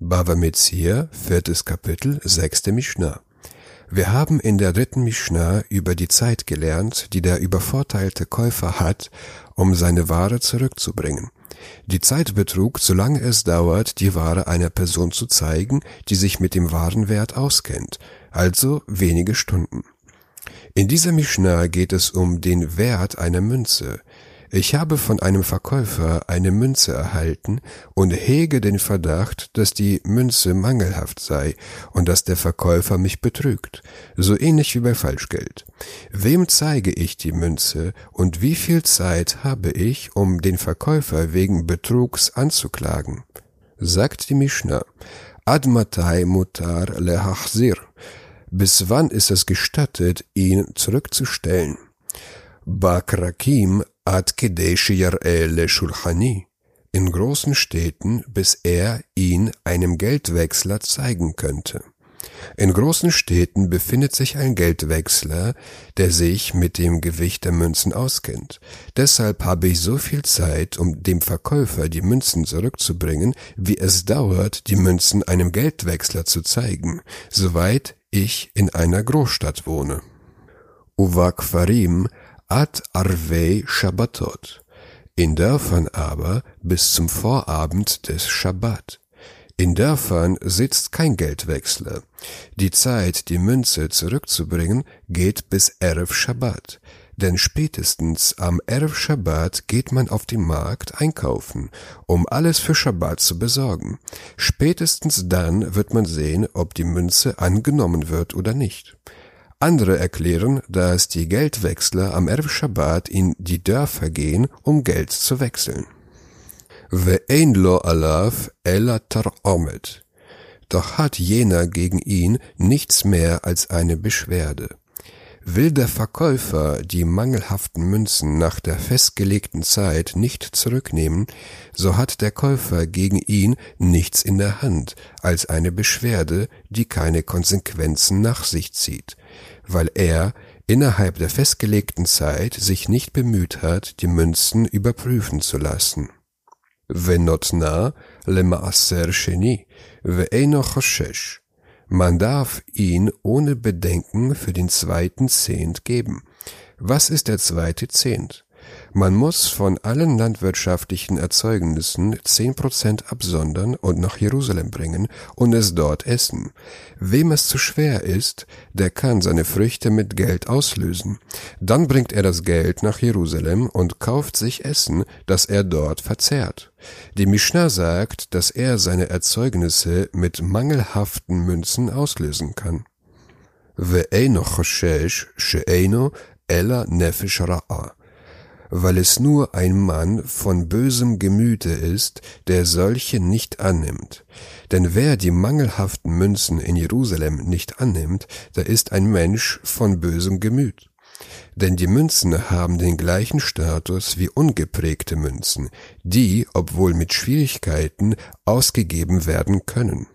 Bava Metzia, viertes Kapitel, sechste Mishnah. Wir haben in der dritten Mishnah über die Zeit gelernt, die der übervorteilte Käufer hat, um seine Ware zurückzubringen. Die Zeit betrug, solange es dauert, die Ware einer Person zu zeigen, die sich mit dem Warenwert auskennt, also wenige Stunden. In dieser Mishnah geht es um den Wert einer Münze. Ich habe von einem Verkäufer eine Münze erhalten und hege den Verdacht, dass die Münze mangelhaft sei und dass der Verkäufer mich betrügt, so ähnlich wie bei Falschgeld. Wem zeige ich die Münze und wie viel Zeit habe ich, um den Verkäufer wegen Betrugs anzuklagen? Sagt die Mishnah, Admatai mutar lehachzir. Bis wann ist es gestattet, ihn zurückzustellen? Bakrakim In großen Städten, bis er ihn einem Geldwechsler zeigen könnte. In großen Städten befindet sich ein Geldwechsler, der sich mit dem Gewicht der Münzen auskennt. Deshalb habe ich so viel Zeit, um dem Verkäufer die Münzen zurückzubringen, wie es dauert, die Münzen einem Geldwechsler zu zeigen, soweit ich in einer Großstadt wohne. Uvakfarim ad arvei Shabbatot. In Dörfern aber bis zum Vorabend des Shabbat. In Dörfern sitzt kein Geldwechsler. Die Zeit, die Münze zurückzubringen, geht bis Erev Shabbat. Denn spätestens am Erev Shabbat geht man auf den Markt einkaufen, um alles für Shabbat zu besorgen. Spätestens dann wird man sehen, ob die Münze angenommen wird oder nicht. Andere erklären, dass die Geldwechsler am Erev Shabbat in die Dörfer gehen, um Geld zu wechseln. Ve'ein lo alav ela tar'omet. Doch hat jener gegen ihn nichts mehr als eine Beschwerde. Will der Verkäufer die mangelhaften Münzen nach der festgelegten Zeit nicht zurücknehmen, so hat der Käufer gegen ihn nichts in der Hand als eine Beschwerde, die keine Konsequenzen nach sich zieht, weil er innerhalb der festgelegten Zeit sich nicht bemüht hat, die Münzen überprüfen zu lassen. ונותנה למעשר שני, ואינו חושש. man darf ihn ohne Bedenken für den zweiten Zehnt geben. Was ist der zweite Zehnt? Man muss von allen landwirtschaftlichen Erzeugnissen zehn Prozent absondern und nach Jerusalem bringen und es dort essen. Wem es zu schwer ist, der kann seine Früchte mit Geld auslösen. Dann bringt er das Geld nach Jerusalem und kauft sich Essen, das er dort verzehrt. Die Mishnah sagt, dass er seine Erzeugnisse mit mangelhaften Münzen auslösen kann. Ve'eino choshesh she'eino ella nefesh ra'a weil es nur ein Mann von bösem Gemüte ist, der solche nicht annimmt. Denn wer die mangelhaften Münzen in Jerusalem nicht annimmt, der ist ein Mensch von bösem Gemüt. Denn die Münzen haben den gleichen Status wie ungeprägte Münzen, die, obwohl mit Schwierigkeiten, ausgegeben werden können.